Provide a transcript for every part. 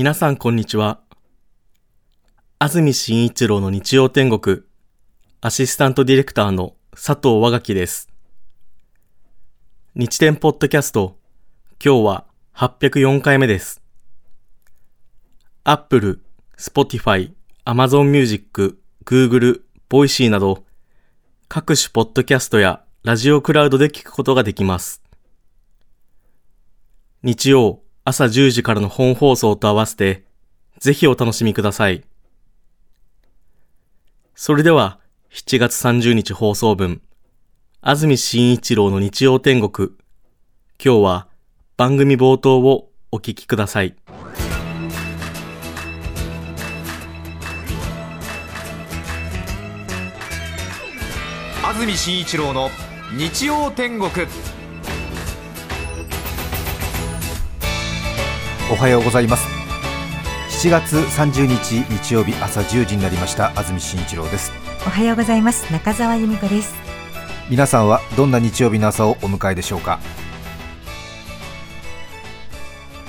皆さんこんにちは。安住紳一郎の日曜天国、アシスタントディレクターの佐藤和垣です。日天ポッドキャスト、今日は804回目です。Apple、Spotify、Amazon Music、Google、Voicy など、各種ポッドキャストやラジオクラウドで聞くことができます。日曜朝10時からの本放送と合わせて、ぜひお楽しみください。それでは、7月30日放送分、安住紳一郎の日曜天国。今日は番組冒頭をお聞きください。安住紳一郎の日曜天国。おはようございます。7月30日日曜日朝1時になりました。安住紳一郎です。おはようございます。中澤由美子です。皆さんはどんな日曜日の朝をお迎えでしょうか？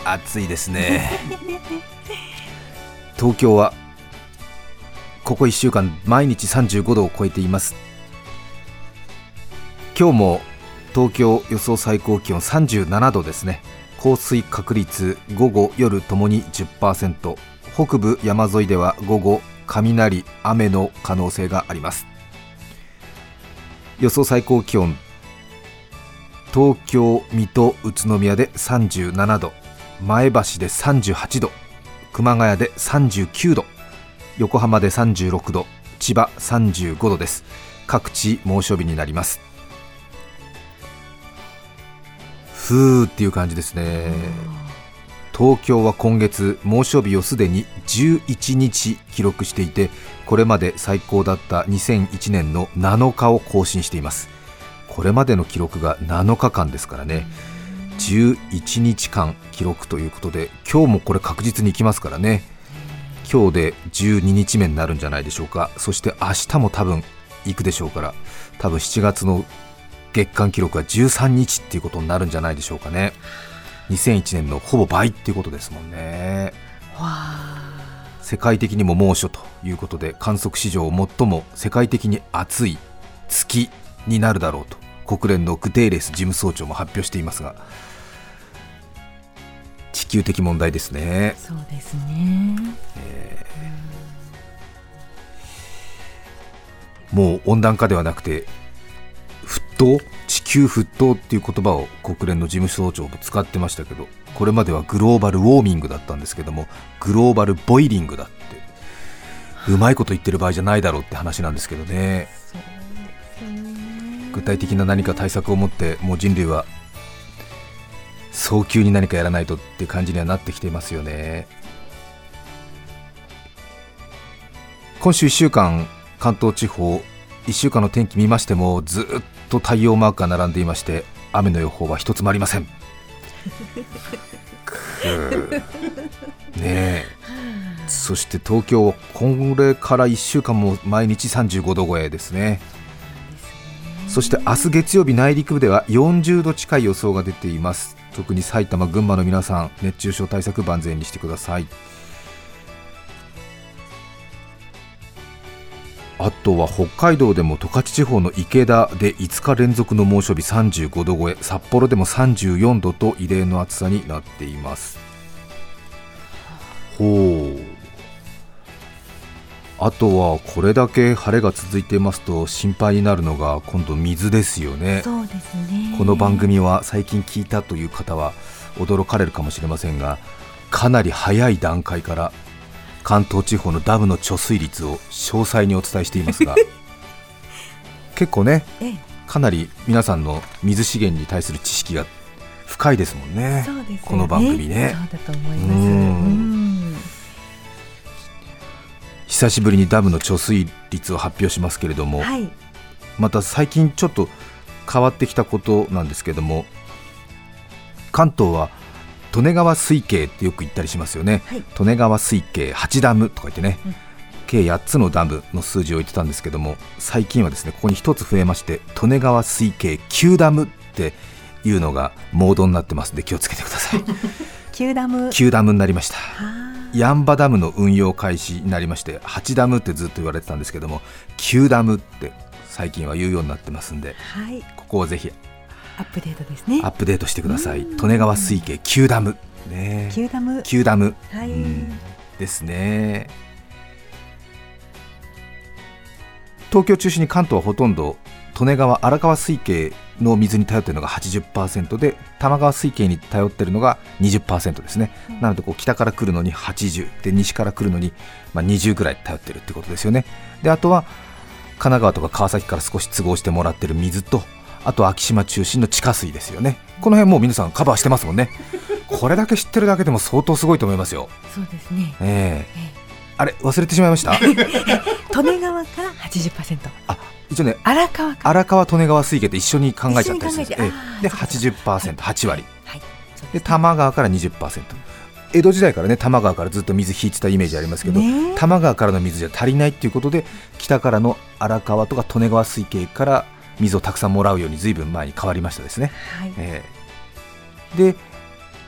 暑いですね。東京はここ1週間毎日35度を超えています。今日も東京予想最高気温37度ですね降水確率午後夜ともに10%北部山沿いでは午後雷雨の可能性があります。予想最高気温。東京水戸宇都宮で37度。前橋で38度。熊谷で39度。横浜で36度。千葉35度です。各地猛暑日になります。ふーっていう感じですね。東京は今月猛暑日をすでに11日記録していてこれまで最高だった2001年の7日を更新しています。これまでの記録が7日間ですからね。11日間記録ということで今日もこれ確実にいきますからね。今日で12日目になるんじゃないでしょうか。そして明日も多分行くでしょうから多分7月の月間記録は13日っていうことになるんじゃないでしょうかね。2001年のほぼ倍っていうことですもんね。世界的にも猛暑ということで観測史上最も世界的に暑い月になるだろうと国連のグテーレス事務総長も発表していますが地球的問題ですね。そうですね、えー、もう温暖化ではなくて沸騰地球沸騰っていう言葉を国連の事務総長も使ってましたけどこれまではグローバルウォーミングだったんですけどもグローバルボイリングだってうまいこと言ってる場合じゃないだろうって話なんですけどね。具体的な何か対策を持ってもう人類は早急に何かやらないとって感じにはなってきていますよね。今週1週間関東地方1週間の天気見ましてもずっと太陽マークが並んでいまして雨の予報は一つもありません。ねえ。そして東京これから1週間も毎日35度超えですね。そして明日月曜日内陸部では40度近い予想が出ています。特に埼玉群馬の皆さん熱中症対策万全にしてくださいあとは北海道でも十勝地方の池田で5日連続の猛暑日35度超え札幌でも34度と異例の暑さになっています。ほう。あとはこれだけ晴れが続いていますと心配になるのが今度水ですよね。そうですね。この番組は最近聞いたという方は驚かれるかもしれませんがかなり早い段階から関東地方のダムの貯水率を詳細にお伝えしていますが 結構ね、かなり皆さんの水資源に対する知識が深いですもんね、ね。この番組ね。久しぶりにダムの貯水率を発表しますけれども、はい、また最近ちょっと変わってきたことなんですけれども関東は利根川水系ってよく言ったりしますよね、はい、利根川水系8ダムとか言ってね、うん、計8つのダムの数字を言ってたんですけども最近はですねここに1つ増えまして利根川水系9ダムっていうのがモードになってます。んで気をつけてください。9ダム。9ダムになりました。ヤンバダムの運用開始になりまして8ダムってずっと言われてたんですけども9ダムって最近は言うようになってますんではい。ここをぜひアップデートですね。ア。ップデートしてください。利根川水系9ダム。ね。キューダム。9ダム、はい。うん。ですね。東京を中心に関東はほとんど利根川荒川水系の水に頼っているのが80%で玉川水系に頼っているのが20%ですね、なのでこう北から来るのに80で西から来るのにまあ20ぐらい頼ってるってことですよね。であとは神奈川とか川崎から少し都合してもらってる水とあと昭島中心の地下水ですよね。この辺もう皆さんカバーしてますもんね。これだけ知ってるだけでも相当すごいと思いますよ。そうですね。ええ。えあれ忘れてしまいました？利根川から80%。あ一応ね荒川。荒川利根川水系って一緒に考えちゃったりするんです。えて。ええ。であー80%、8割。はい。です多摩川から20%江戸時代からね多摩川からずっと水引いてたイメージありますけど、ね多摩川からの水じゃ足りないっていうことで北からの荒川とか利根川水系から水をたくさんもらうようにずいぶん前に変わりましたですね、はい。ええ。で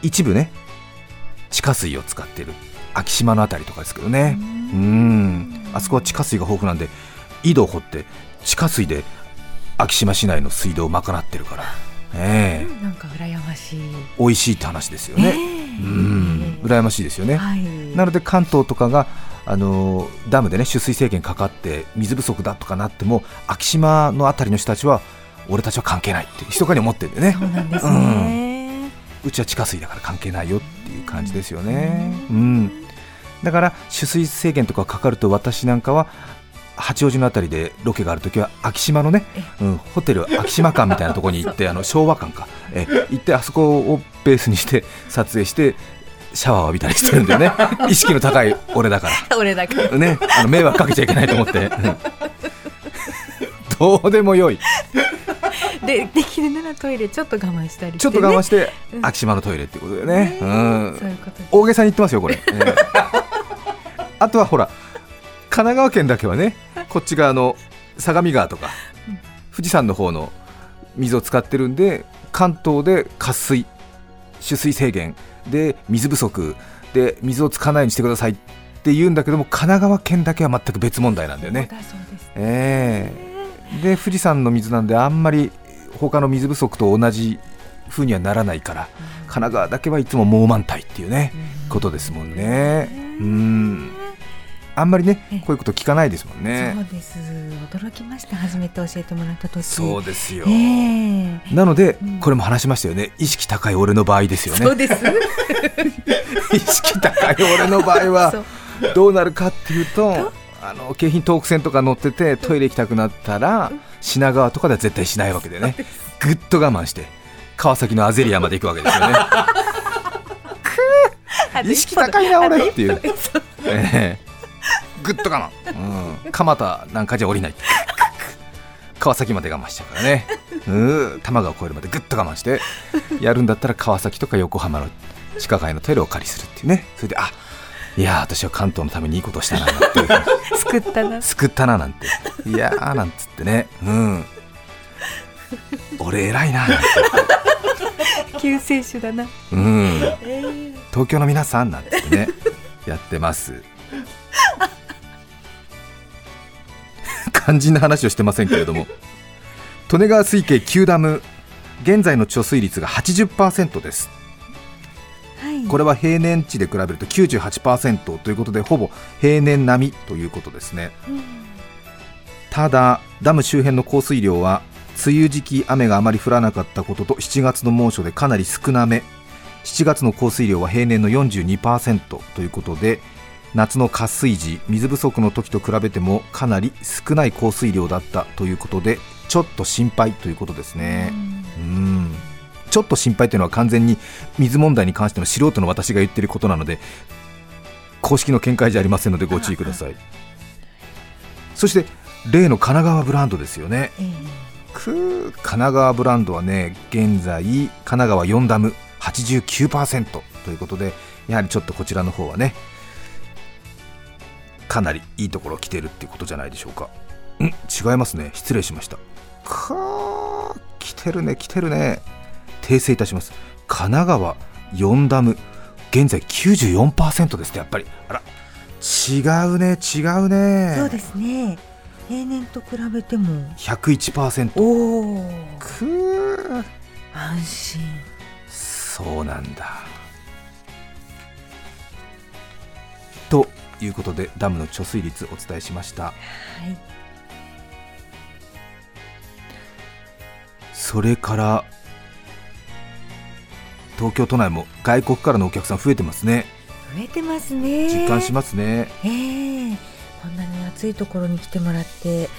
一部ね地下水を使っている。昭島のあたりとかですけどね。うん。あそこは地下水が豊富なんで井戸を掘って地下水で昭島市内の水道を賄ってるから、ええ。なんか羨ましい。美味しいって話ですよね、うん。羨ましいですよね、はい。なので関東とかがあのーダムでね取水制限かかって水不足だとかなっても昭島のあたりの人たちは俺たちは関係ないって密かに思ってるんでね。そうなんですね。うちは地下水だから関係ないよっていう感じですよね。うん、だから取水制限とかかかると私なんかは八王子のあたりでロケがあるときは昭島のね、うん、ホテル昭島館みたいなところに行ってあの昭和館か。え。行ってあそこをベースにして撮影してシャワーを浴びたりしてるんだよね。意識の高い俺だか俺だから。らねあの迷惑かけちゃいけないと思って。う んどうでもよい。でできるならトイレちょっと我慢したりして、ね、ちょっと我慢してうん。昭島のトイレってことでね、うん。そういうことです。大げさに言ってますよこれ、ええ。あとはほら神奈川県だけはねこっち側の相模川とかうん。富士山の方の水を使ってるんで関東で渇水取水制限で水不足。で水を使わないようにしてください。って言うんだけども神奈川県だけは全く別問題なんだよね。えで富士山の水なんであんまり他の水不足と同じ風にはならないから神奈川だけはいつも猛満体っていうねことですもんね。うんあんまりねええ。こういうこと聞かないですもんね。そうです。驚きました。初めて教えてもらった時。そうですよ。ええ。なのでうん。これも話しましたよね。意識高い俺の場合ですよね。そうです。意識高い俺の場合そはう。どうなるかっていうとあの京浜東北線とか乗っててトイレ行きたくなったら品川とかでは絶対しないわけでねぐっと我慢して川崎のアゼリアまで行くわけですよね。意識高いな俺っていう、ええぐっと我慢、うん、蒲田なんかじゃ降りない。川崎まで我慢しちゃうからね。うん。多摩川を越えるまでぐっと我慢してやるんだったら川崎とか横浜の地下街のトイレをお借りするっていうね。それであいやー私は関東のためにいいことをしたななんて 救ったな。救ったななんて。いやーなんつってね。うん。俺偉いななんて。救世主だな、うん。ええ東京の皆さんなんてね。やってます肝心な話をしてませんけれども。利根川水系9ダム現在の貯水率が80%です。はい。これは平年値で比べると98%ということでほぼ平年並みということですね。うん。ただダム周辺の降水量は梅雨時期雨があまり降らなかったことと7月の猛暑でかなり少なめ。7月の降水量は平年の42%ということで夏の渇水時水不足の時と比べてもかなり少ない降水量だったということでちょっと心配ということですね。うん。ちょっと心配というのは完全に水問題に関しての素人の私が言っていることなので公式の見解じゃありませんのでご注意ください。そして例の神奈川ブランドですよね。えー神奈川ブランドはね現在神奈川4ダム89%ということでやはりちょっとこちらの方はねかなりいいところ来てるってことじゃないでしょうか。ん違いますね。失礼しました。かー来てるね来てるね。訂正いたします。神奈川4ダム。現在94%ですってやっぱり。あら違うね違うね。そうですね。平年と比べても。101%おおくー。安心。そうなんだいうことでダムの貯水率お伝えしました。はい。それから東京都内も外国からのお客さん増えてますね。増えてますね。実感しますね。ええ。こんなに暑いところに来てもらって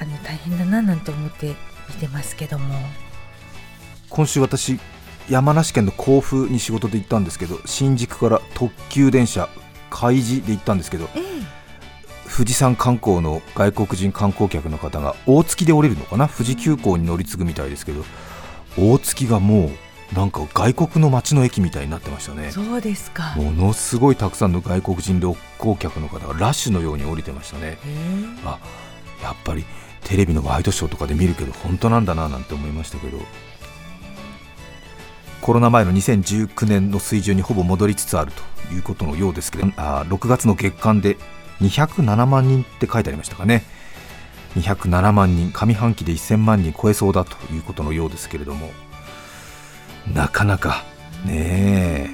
あの大変だななんて思って見てますけども。今週私山梨県の甲府に仕事で行ったんですけど新宿から特急電車海事で行ったんですけどええ。富士山観光の外国人観光客の方が大月で降りるのかな？富士急行に乗り継ぐみたいですけど大月がもうなんか外国の街の駅みたいになってましたね。そうですか。ものすごいたくさんの外国人旅行客の方がラッシュのように降りてましたね。あやっぱりテレビのワイドショーとかで見るけど本当なんだななんて思いましたけどコロナ前の2019年の水準にほぼ戻りつつあるということのようですけどあ6月の月間で207万人って書いてありましたかね。207万人上半期で1000万人超えそうだということのようですけれども。なかなかねえ。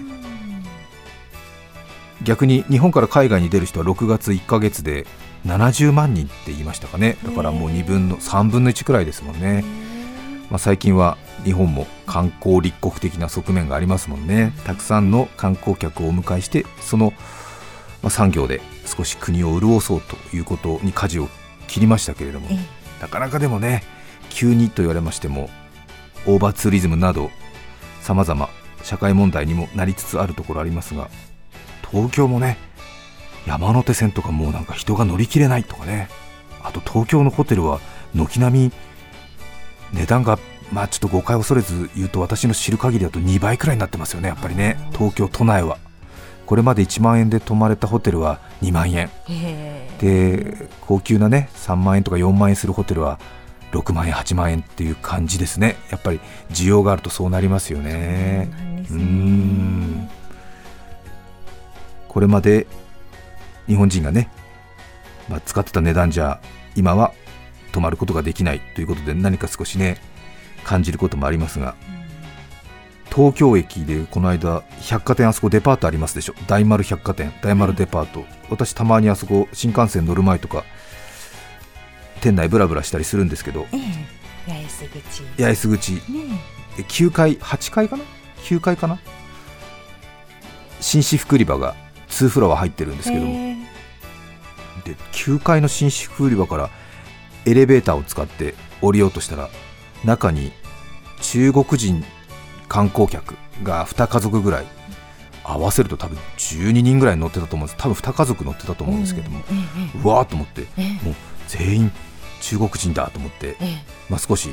逆に日本から海外に出る人は6月1ヶ月で70万人って言いましたかね。だからもう2分の3分の1くらいですもんね、まあ、最近は日本も観光立国的な側面がありますもんね。たくさんの観光客をお迎えしてその、まあ、産業で少し国を潤そうということに舵を切りましたけれどもえなかなかでもね急にと言われましてもオーバーツーリズムなどさまざま社会問題にもなりつつあるところありますが東京もね山手線とかもうなんか人が乗り切れないとかね。あと東京のホテルは軒並み値段がまあちょっと誤解を恐れず言うと私の知る限りだと2倍くらいになってますよね。やっぱりね。東京都内は。これまで1万円で泊まれたホテルは2万円。で高級なね3万円とか4万円するホテルは6万円8万円っていう感じですね。やっぱり需要があるとそうなりますよね。そうん。これまで日本人がね、まあ、使ってた値段じゃ今は泊まることができないということで何か少しね感じることもありますが東京駅でこの間百貨店あそこデパートありますでしょ？大丸百貨店大丸デパート、私たまにあそこ新幹線乗る前とか店内ブラブラしたりするんですけどええ八重洲口。八重洲口。ねで9階8階かな？9階かな？紳士服売り場が2フロア入ってるんですけども、で9階の紳士服売り場からエレベーターを使って降りようとしたら中に中国人観光客が2家族ぐらい合わせると多分12人ぐらい乗ってたと思うんです。多分2家族乗ってたと思うんですけども、ええうわーっと思って。ええ。もう全員中国人だと思って、ええ。まあ、少し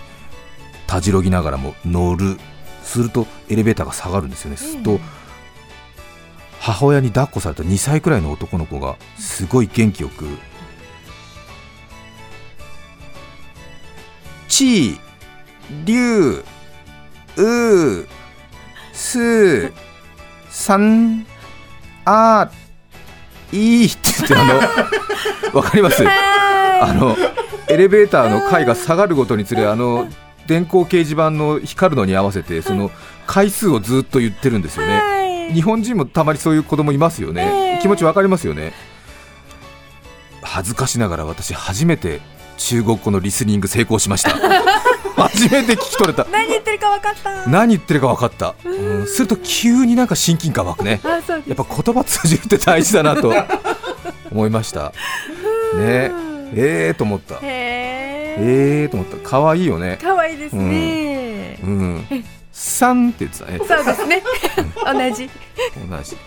たじろぎながらも乗るするとエレベーターが下がるんですよね。すると母親に抱っこされた2歳くらいの男の子がすごい元気よく「ちーりゅううーすさんあいい」って言ってあの わかります？あのエレベーターの階が下がるごとにつれあの電光掲示板の光るのに合わせてその回数をずっと言ってるんですよね。はい。日本人もたまにそういう子供いますよね、ええ。気持ちわかりますよね。恥ずかしながら私初めて中国語のリスニング成功しました初めて聞き取れた。何言ってるか分かった。何言ってるか分かった、うん、すると急になんか親近感湧くね。やっぱ言葉通じるって大事だなと 思いました。ね。ええー、と思った。へえええー、と思った。可愛いよね。可愛いですね、うん。さんって言ってたね。そうですね。同じ。同じ。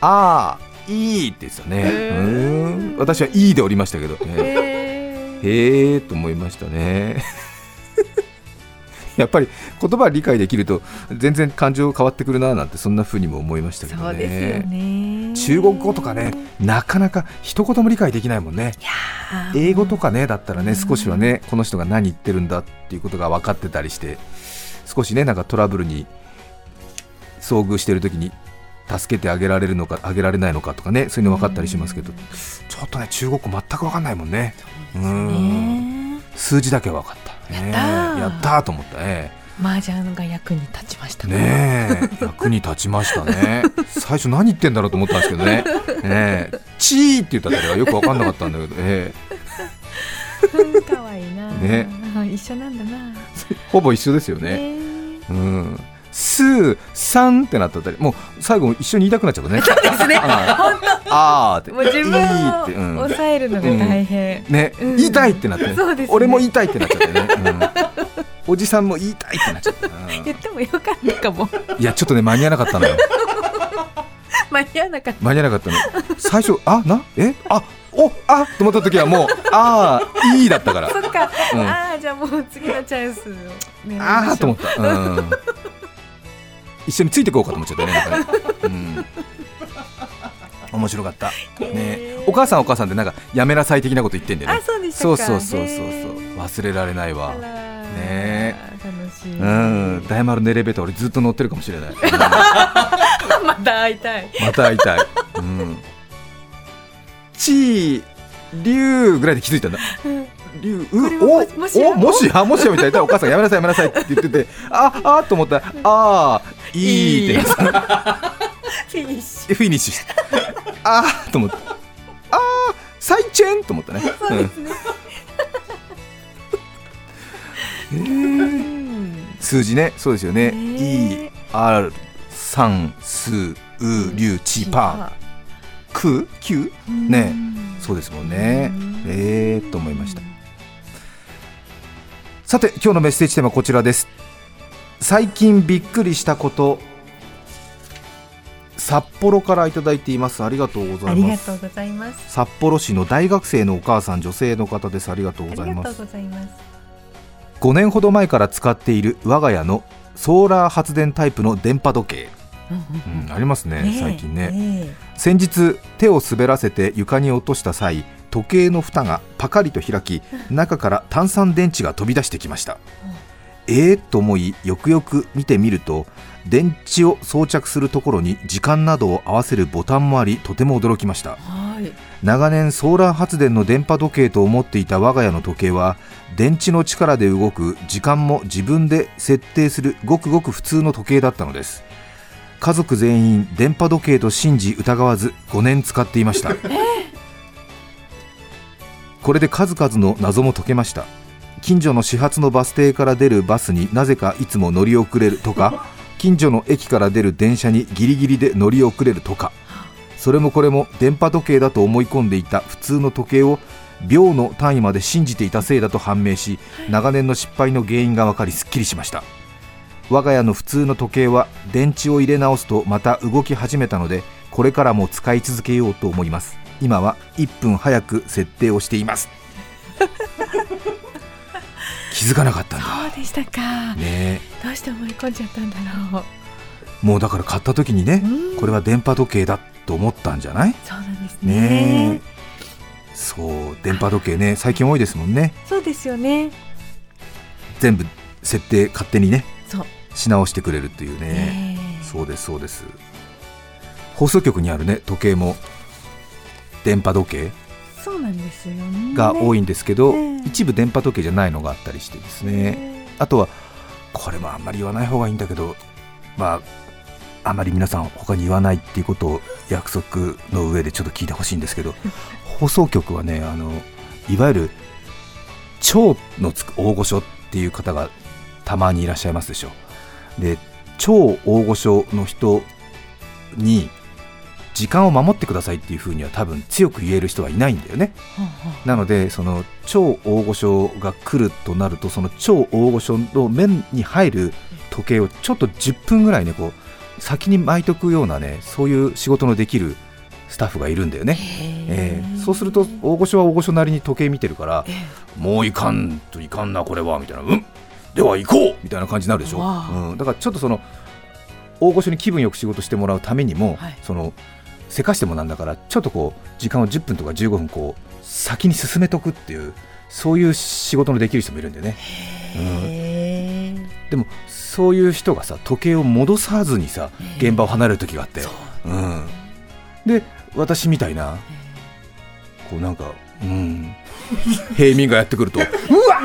ああいいって言ってたね。うん。私はいいでおりましたけど、ね、へえへえと思いましたね やっぱり言葉理解できると全然感情変わってくるななんてそんな風にも思いましたけどそうですよね。ね中国語とかねなかなか一言も理解できないもんね。英語とかねだったらね少しはねこの人が何言ってるんだっていうことが分かってたりして少しねなんかトラブルに遭遇している時に助けてあげられるのかあげられないのかとかねそういうの分かったりしますけど、ちょっとね中国語全く分かんないもんね。うんね。数字だけは分かった、ね、やったー。やったーと思ったね麻雀が役に立ちました。ねねえ役に立ちましたね。最初何言ってんだろうと思ったんですけどね。ねえチーって言った時はよく分かんなかったんだけど、えうん可愛いなね。一緒なんだなえほぼ一緒ですよね。ねうんスーサンってなったあたりもう最後一緒に言いたくなっちゃったね。そうですね。あー。って。もう自分いいをって、うん。抑えるのが大変、ね、うん。言いたいってなって、そうですね。俺も言いたいってなっちゃってね、うん。おじさんも言いたいってなっちゃった、うん。言ってもよかったかも。いやちょっとね間に合わなかったのよ。間に合わなかっ間に合わなかったの。最初あな？え？あおあと思った時はもうあーいいだったから。たそっか、うん。ああじゃあもう次のチャンスああと思った、うん、一緒についてこうかと思っちゃったねなんかね、うん、面白かった。ね。お母さんはお母さんでなんかやめなさい的なこと言ってんだよあねそうそうそうそうそう。忘れられないわ。ね。楽しい、うん。大丸のエレベーター俺ずっと乗ってるかもしれない、う んまた会いたい。また会いたい。うん。ちー、りゅうぐらいで気づいたんだ。りゅう、れはう、お、お、もしや、もしやみたいな、お母さんやめなさい、やめなさいって言ってて、あ、あと思ったら、あー、いいってなってフィニッシでフィニッシュ。あーと思って、あー、サイチェンと思ったね。ュそうですね、うん。うん数字ね、そうですよね。ね E、R、三、数、う、りゅう、ち、パー、く、きゅう？ね。そうですもんね。えーと思いました。さて今日のメッセージテーマはこちらです最近びっくりしたこと札幌からいただいています。ありがとうござあいます。札幌市の大学生のお母さん女性の方です。ありがとうあございます。りがとうございます。5年ほど前から使っている我が家のソーラー発電タイプの電波時計、うん、ありますねねえ最近ね。ね先日手を滑らせて床に落とした際時計の蓋がパカリと開き中から炭酸電池が飛び出してきましたえー、と思いよくよく見てみると電池を装着するところに時間などを合わせるボタンもありとても驚きました。はい。長年ソーラー発電の電波時計と思っていた我が家の時計は電池の力で動く時間も自分で設定するごくごく普通の時計だったのです。家族全員電波時計と信じ疑わず5年使っていました。これで数々の謎も解けました近所の始発のバス停から出るバスになぜかいつも乗り遅れるとか 近所の駅から出る電車にギリギリで乗り遅れるとか。それもこれも電波時計だと思い込んでいた普通の時計を秒の単位まで信じていたせいだと判明し長年の失敗の原因が分かりすっきりしました。我が家の普通の時計は電池を入れ直すとまた動き始めたのでこれからも使い続けようと思います。今は1分早く設定をしています 気づかなかったんだ。そうでしたか、ね。どうして思い込んじゃったんだろう。えもうだから買った時にねうん。これは電波時計だと思ったんじゃない？そうなんですね。ね。えそう電波時計ね最近多いですもんね。そうですよね。全部設定勝手にねそう。し直してくれるっていうね。ね。そうですそうです。放送局にあるね時計も電波時計そうなんですよね。が多いんですけど、ね一部電波時計じゃないのがあったりしてですね。ねあとはこれもあんまり言わない方がいいんだけどまああまり皆さん他に言わないっていうことを約束の上でちょっと聞いてほしいんですけど 放送局はねあのいわゆる超のつく大御所っていう方がたまにいらっしゃいますでしょ。で超大御所の人に時間を守ってくださいっていうふうには多分強く言える人はいないんだよね。なのでその超大御所が来るとなるとその超大御所の面に入る時計をちょっと10分ぐらいねこう先に巻いとくようなねそういう仕事のできるスタッフがいるんだよね、え。へえ。そうすると大御所は大御所なりに時計見てるからえもういかんといかんなこれはみたいなうんでは行こうみたいな感じになるでしょ、うん、だからちょっとその大御所に気分よく仕事してもらうためにも、はい。そのせかしてもなんだからちょっとこう時間を10分とか15分こう先に進めとくっていうそういう仕事のできる人もいるんでね。へえでもそういう人がさ時計を戻さずにさええ現場を離れる時があって。そう。うん、で私みたいなこうなんかうん。平民がやってくると うわ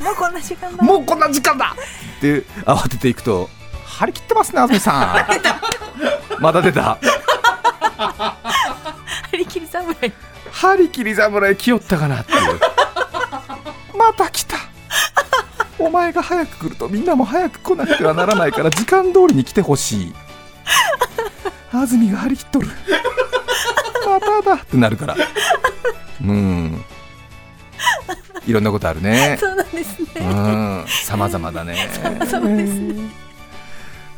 もうこんな時間だ。もうこんな時間だ！って慌てていくと張り切ってますね安住さんまだ出た。張り切り侍。張り切り侍来よったかなっていう。また来た。お前が早く来るとみんなも早く来なくてはならないから時間通りに来てほしい。安住が張り切っとる。まただってなるから。うん。いろんなことあるね。そうなんですね。うん。様々だね。そうですね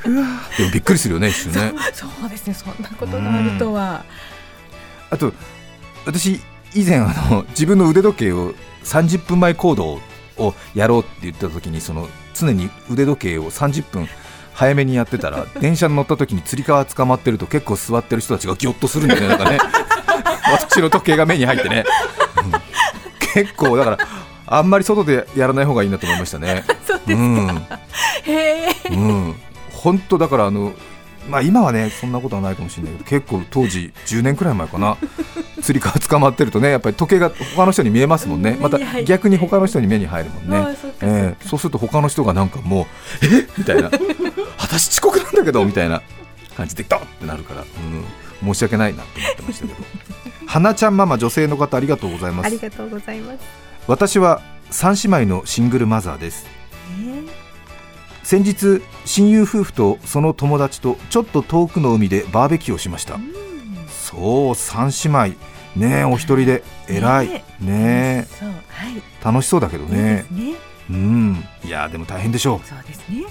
でもびっくりするよね一瞬ね。そうですねそんなことがあるとは。あと私以前あの自分の腕時計を30分前行動をやろうって言った時にその常に腕時計を30分早めにやってたら 電車に乗った時につり革捕まってると結構座ってる人たちがギョッとするんだよねなんかね。私の時計が目に入ってね、うん。結構だからあんまり外でやらない方がいいなと思いましたね。そうですうん。へえうん、本当だからあの、まあ、今はねそんなことはないかもしれないけど結構当時10年くらい前かな。釣り革捕まってるとねやっぱり時計が他の人に見えますもんね。また逆に他の人に目に入るもんね。そええ。そうすると他の人がなんかもうえみたいな。私遅刻なんだけどみたいな。感じでドンってなるから、うん、申し訳ないなって思ってましたけど。花ちゃんママ女性の方ありがとうございます。ありがとうございます。私は3姉妹のシングルマザーです。え先日親友夫婦とその友達とちょっと遠くの海でバーベキューをしました。そう三姉妹。ねえお一人で。偉い。ねねそうはい。え楽しそうだけどね。すね。うん。いやでも大変でしょう。ね。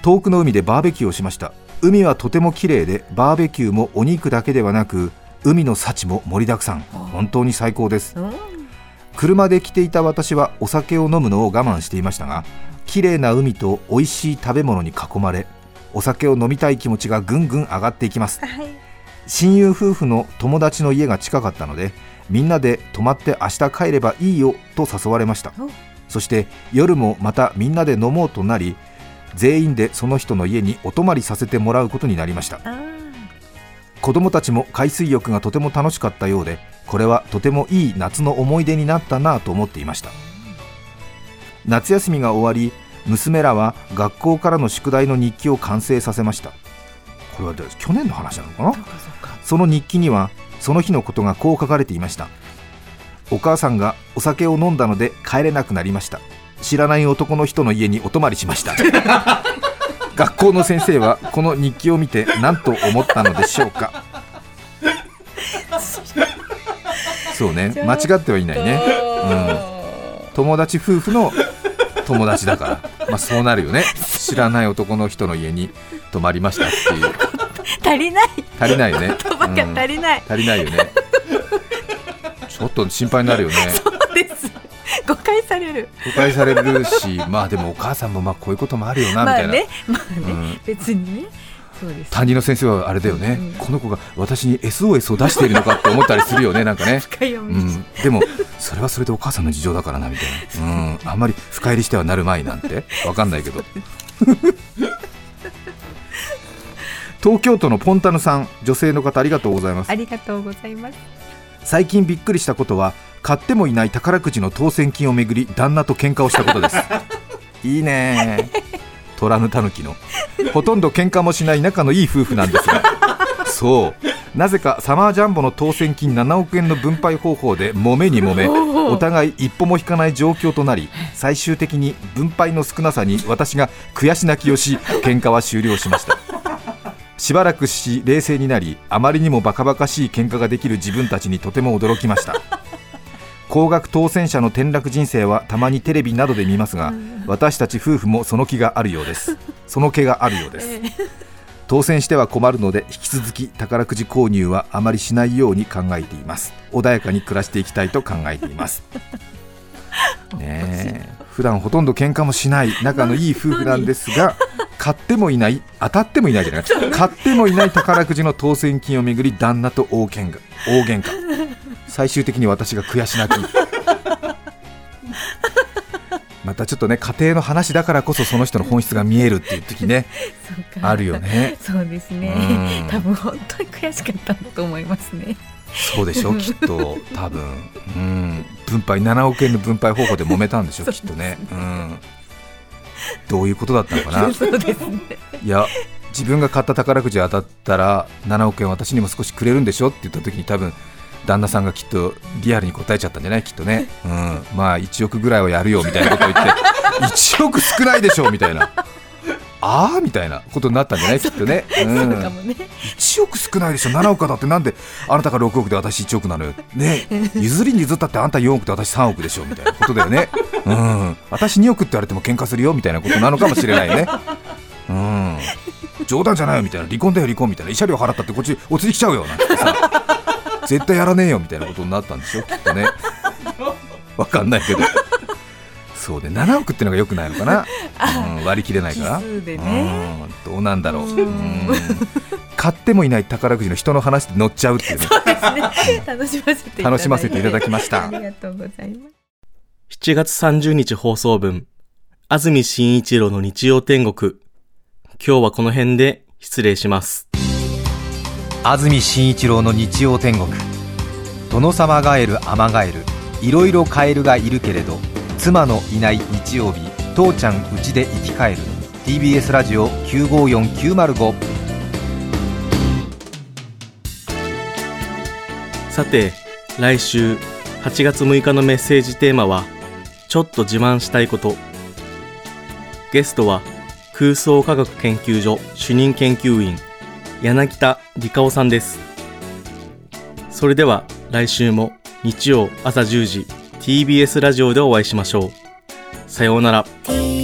遠くの海でバーベキューをしました。海はとても綺麗でバーベキューもお肉だけではなく海の幸も盛りだくさん。本当に最高です。うん。車で来ていた私はお酒を飲むのを我慢していましたが綺麗な海と美味しい食べ物に囲まれお酒を飲みたい気持ちがぐんぐん上がっていきます。はい。親友夫婦の友達の家が近かったのでみんなで泊まって明日帰ればいいよと誘われました。お。そして夜もまたみんなで飲もうとなり全員でその人の家にお泊まりさせてもらうことになりました。あ子供たちも海水浴がとても楽しかったようでこれはとてもいい夏の思い出になったなぁと思っていました夏休みが終わり娘らは学校からの宿題の日記を完成させました。これは去年の話なのかな？その日記にはその日のことがこう書かれていました。お母さんがお酒を飲んだので帰れなくなりました。知らない男の人の家にお泊まりしました。学校の先生はこの日記を見て何と思ったのでしょうか？そうね。間違ってはいないね、うん、友達夫婦の友達だから、まあ、そうなるよね。知らない男の人の家に泊まりましたっていう。足りない。足りないよね。言葉が足りない、足りないよね。ちょっと心配になるよね。そうです。誤解される。誤解されるしまあでもお母さんもまあこういうこともあるよなみたいな、まあね。まあね、うん。別にね担任の先生はあれだよね、うんこの子が私に SOS を出しているのかって思ったりするよねなんかね、うみ、ん、でもそれはそれでお母さんの事情だからなみたいな、うん、あんまり深入りしてはなるまいなんて。わかんないけど。東京都のポンタヌさん女性の方ありがとうございます。ありがとうございます。最近びっくりしたことは買ってもいない宝くじの当選金をめぐり旦那と喧嘩をしたことです。いいね虎の狸の。ほとんど喧嘩もしない仲のいい夫婦なんですが。そう。なぜかサマージャンボの当選金7億円の分配方法で揉めに揉めお互い一歩も引かない状況となり最終的に分配の少なさに私が悔し泣きをし喧嘩は終了しました。しばらくし冷静になりあまりにもバカバカしい喧嘩ができる自分たちにとても驚きました高額当選者の転落人生はたまにテレビなどで見ますが私たち夫婦もその気があるようです。その気があるようです。当選しては困るので引き続き宝くじ購入はあまりしないように考えています。穏やかに暮らしていきたいと考えています。ねえ普段ほとんど喧嘩もしない仲のいい夫婦なんですが 買ってもいない当たってもいないじゃない。買ってもいない宝くじの当選金をめぐり旦那と大喧嘩。大喧嘩最終的に私が悔し泣き。ね またちょっとね家庭の話だからこそその人の本質が見えるっていう時ね。あるよね。そうですね。うん。多分本当に悔しかったんだと思いますね。そうでしょ？きっと。多分。うん。分配7億円の分配方法で揉めたんでしょ？そうきっとね。うん。どういうことだったのかな？そうですね。いや自分が買った宝くじ当たったら7億円私にも少しくれるんでしょ？って言った時に多分旦那さんがきっとリアルに答えちゃったんじゃない？きっとね、うん、まあ1億ぐらいはやるよみたいなことを言って 1億少ないでしょみたいな。ああみたいなことになったんじゃない？きっとね、ね。1億少ないでしょ。7億だってなんであなたが6億で私1億なのよ。ね。譲りに譲ったってあんた4億で私3億でしょみたいなことだよね。うん。私2億って言われても喧嘩するよみたいなことなのかもしれないね。うん。冗談じゃないよみたいな。離婚だよ離婚みたいな。慰謝料払ったってこっちお釣り来ちゃうよなんてさ絶対やらねえよみたいなことになったんでしょ？きっとね。わかんないけど。そうで7億ってのがよくないのかな、うん、割り切れないから。奇数でね。うんどうなんだろう。うん。うん。買ってもいない宝くじの人の話で乗っちゃうっていうね。楽しませていただいて。楽しませていただきました。ありがとうございます。7月30日放送分、安住紳一郎の日曜天国。今日はこの辺で失礼します。安住紳一郎の日曜天国。殿様ガエルアマガエルいろいろカエルがいるけれど妻のいない日曜日父ちゃんうちで生き返る。TBS ラジオ954905さて、来週8月6日のメッセージテーマは、ちょっと自慢したいこと。ゲストは空想科学研究所主任研究員、柳田理香さんです。それでは来週も日曜朝10時 TBS ラジオでお会いしましょう。さようなら。